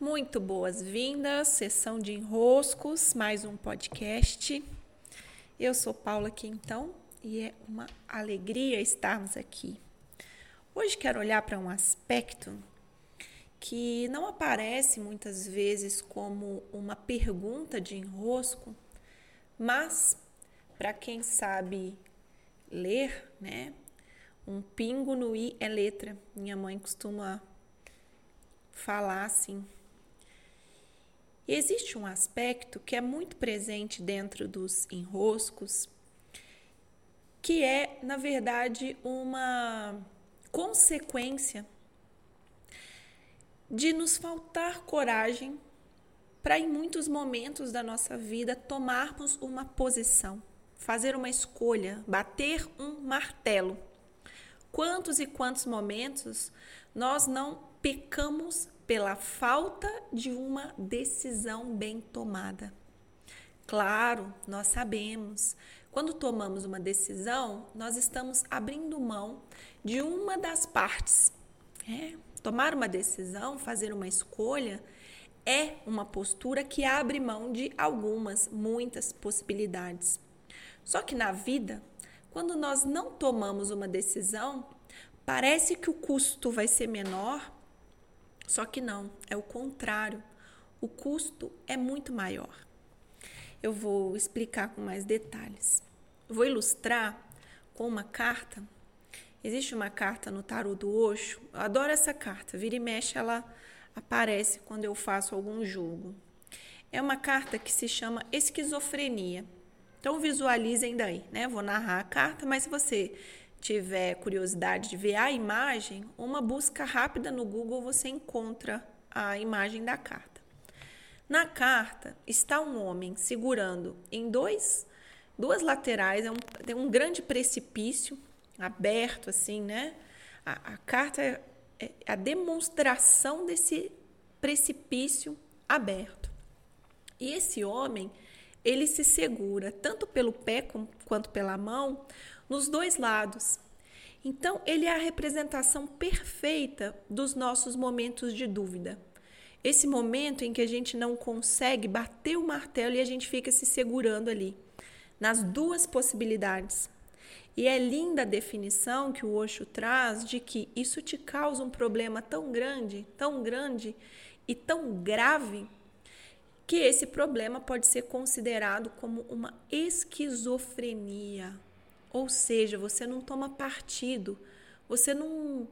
Muito boas-vindas, sessão de enroscos, mais um podcast. Eu sou Paula Quintão e é uma alegria estarmos aqui. Hoje quero olhar para um aspecto que não aparece muitas vezes como uma pergunta de enrosco, mas para quem sabe ler, né? Um pingo no i é letra. Minha mãe costuma falar assim. Existe um aspecto que é muito presente dentro dos enroscos, que é, na verdade, uma consequência de nos faltar coragem para, em muitos momentos da nossa vida, tomarmos uma posição, fazer uma escolha, bater um martelo. Quantos e quantos momentos nós não pecamos pela falta de uma decisão bem tomada. Claro, nós sabemos, quando tomamos uma decisão, nós estamos abrindo mão de uma das partes. É, tomar uma decisão, fazer uma escolha, é uma postura que abre mão de algumas, muitas possibilidades. Só que na vida, quando nós não tomamos uma decisão, parece que o custo vai ser menor, só que não, é o contrário. O custo é muito maior. Eu vou explicar com mais detalhes. Vou ilustrar com uma carta. Existe uma carta no tarot do Osho. Eu adoro essa carta. Vira e mexe, ela aparece quando eu faço algum julgo. É uma carta que se chama esquizofrenia. Então visualizem daí, né? Vou narrar a carta, mas se você tiver curiosidade de ver a imagem, uma busca rápida no Google você encontra a imagem da carta. Na carta está um homem segurando em dois, duas laterais, é um, tem um grande precipício aberto assim, né? A, a carta é, é a demonstração desse precipício aberto. E esse homem, ele se segura tanto pelo pé quanto pela mão nos dois lados. Então, ele é a representação perfeita dos nossos momentos de dúvida. Esse momento em que a gente não consegue bater o martelo e a gente fica se segurando ali, nas duas possibilidades. E é linda a definição que o Osho traz de que isso te causa um problema tão grande, tão grande e tão grave, que esse problema pode ser considerado como uma esquizofrenia. Ou seja, você não toma partido, você não,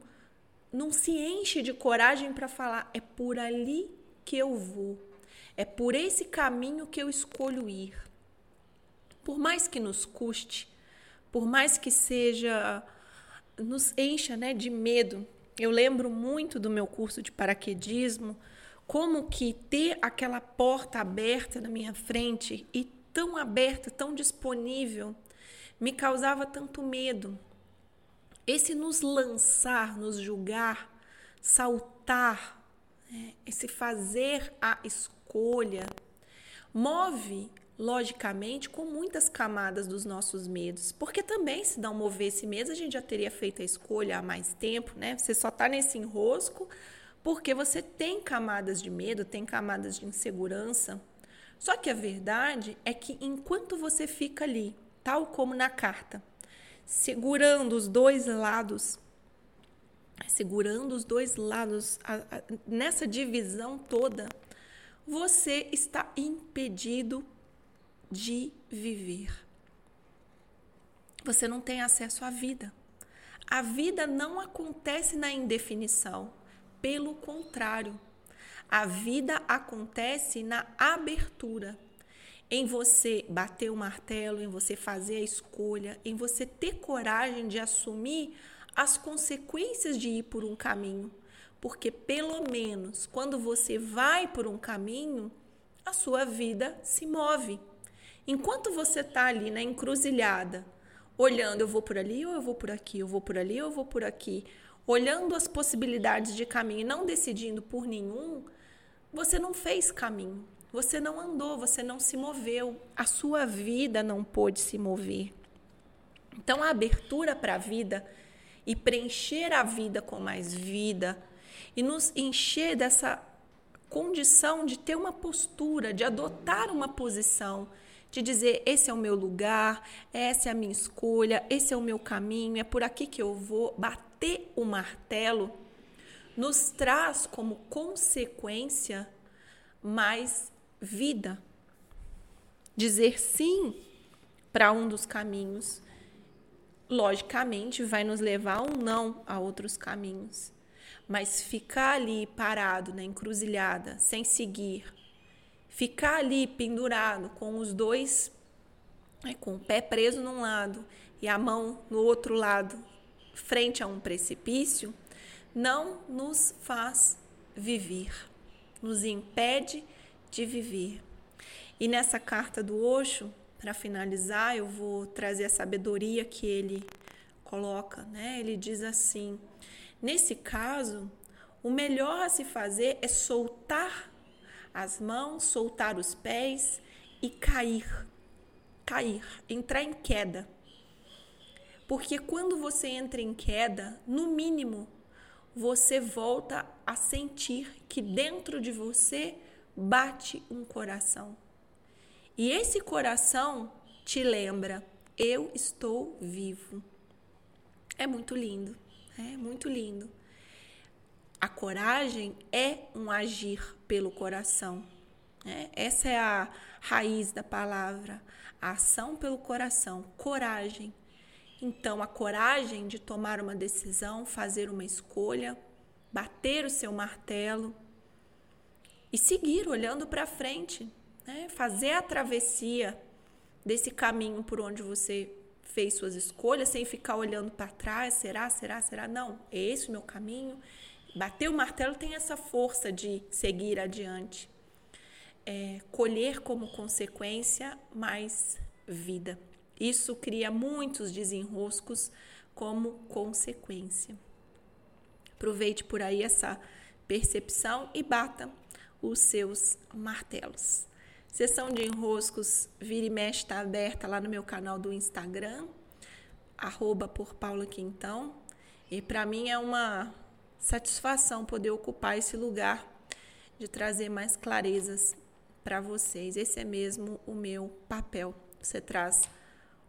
não se enche de coragem para falar, é por ali que eu vou, é por esse caminho que eu escolho ir. Por mais que nos custe, por mais que seja, nos encha né, de medo. Eu lembro muito do meu curso de paraquedismo, como que ter aquela porta aberta na minha frente e tão aberta, tão disponível me causava tanto medo. Esse nos lançar, nos julgar, saltar, né? esse fazer a escolha, move logicamente com muitas camadas dos nossos medos, porque também se não movesse medo, a gente já teria feito a escolha há mais tempo, né? Você só está nesse enrosco porque você tem camadas de medo, tem camadas de insegurança. Só que a verdade é que enquanto você fica ali tal como na carta, segurando os dois lados, segurando os dois lados, a, a, nessa divisão toda, você está impedido de viver. Você não tem acesso à vida. A vida não acontece na indefinição, pelo contrário, a vida acontece na abertura em você bater o martelo, em você fazer a escolha, em você ter coragem de assumir as consequências de ir por um caminho. Porque pelo menos quando você vai por um caminho, a sua vida se move. Enquanto você está ali na encruzilhada, olhando, eu vou por ali ou eu vou por aqui, eu vou por ali ou eu vou por aqui, olhando as possibilidades de caminho e não decidindo por nenhum, você não fez caminho. Você não andou, você não se moveu, a sua vida não pôde se mover. Então, a abertura para a vida e preencher a vida com mais vida e nos encher dessa condição de ter uma postura, de adotar uma posição, de dizer: esse é o meu lugar, essa é a minha escolha, esse é o meu caminho, é por aqui que eu vou. Bater o martelo nos traz como consequência mais vida. Dizer sim para um dos caminhos, logicamente, vai nos levar ou não a outros caminhos. Mas ficar ali parado na encruzilhada, sem seguir, ficar ali pendurado com os dois, né, com o pé preso num lado e a mão no outro lado, frente a um precipício, não nos faz viver, nos impede de viver. E nessa carta do Osho, para finalizar, eu vou trazer a sabedoria que ele coloca, né? Ele diz assim: nesse caso, o melhor a se fazer é soltar as mãos, soltar os pés e cair. Cair, entrar em queda. Porque quando você entra em queda, no mínimo, você volta a sentir que dentro de você bate um coração. E esse coração te lembra: eu estou vivo. É muito lindo, é muito lindo. A coragem é um agir pelo coração. Né? Essa é a raiz da palavra. A ação pelo coração, coragem. Então, a coragem de tomar uma decisão, fazer uma escolha, bater o seu martelo e seguir olhando para frente, né? fazer a travessia desse caminho por onde você fez suas escolhas, sem ficar olhando para trás, será, será, será? Não, é esse o meu caminho, Bater o martelo tem essa força de seguir adiante. É, colher como consequência mais vida. Isso cria muitos desenroscos como consequência. Aproveite por aí essa percepção e bata os seus martelos. Sessão de enroscos Vira e Mexe está aberta lá no meu canal do Instagram, arroba por Paula Quintão. E para mim é uma satisfação poder ocupar esse lugar de trazer mais clarezas para vocês. Esse é mesmo o meu papel. Você traz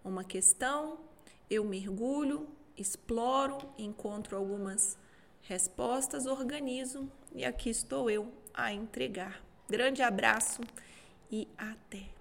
uma questão, eu mergulho, exploro, encontro algumas respostas, organizo e aqui estou eu a entregar. Grande abraço e até!